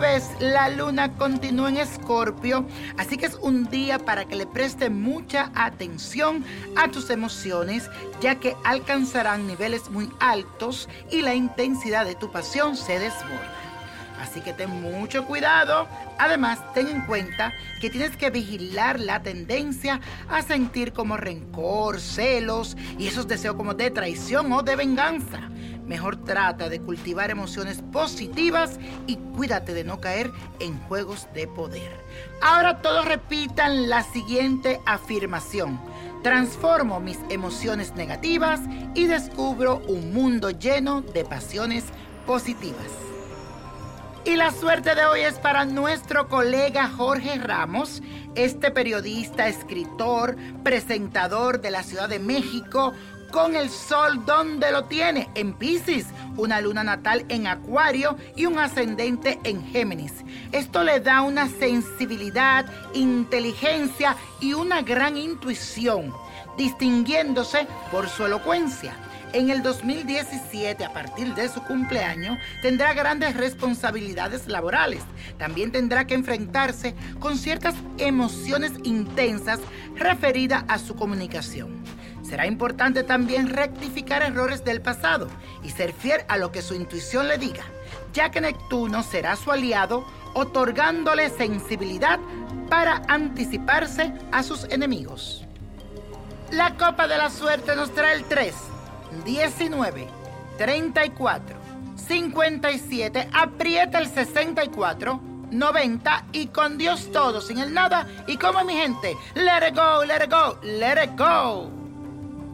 vez la luna continúa en Escorpio, así que es un día para que le preste mucha atención a tus emociones, ya que alcanzarán niveles muy altos y la intensidad de tu pasión se desborda. Así que ten mucho cuidado. Además, ten en cuenta que tienes que vigilar la tendencia a sentir como rencor, celos y esos deseos como de traición o de venganza. Mejor trata de cultivar emociones positivas y cuídate de no caer en juegos de poder. Ahora todos repitan la siguiente afirmación. Transformo mis emociones negativas y descubro un mundo lleno de pasiones positivas. Y la suerte de hoy es para nuestro colega Jorge Ramos, este periodista, escritor, presentador de la Ciudad de México, con el sol donde lo tiene, en Pisces, una luna natal en Acuario y un ascendente en Géminis. Esto le da una sensibilidad, inteligencia y una gran intuición, distinguiéndose por su elocuencia. En el 2017, a partir de su cumpleaños, tendrá grandes responsabilidades laborales. También tendrá que enfrentarse con ciertas emociones intensas referidas a su comunicación. Será importante también rectificar errores del pasado y ser fiel a lo que su intuición le diga, ya que Neptuno será su aliado, otorgándole sensibilidad para anticiparse a sus enemigos. La copa de la suerte nos trae el 3, 19, 34, 57, aprieta el 64, 90 y con Dios todo, sin el nada. Y como mi gente, let it go, let it go, let it go.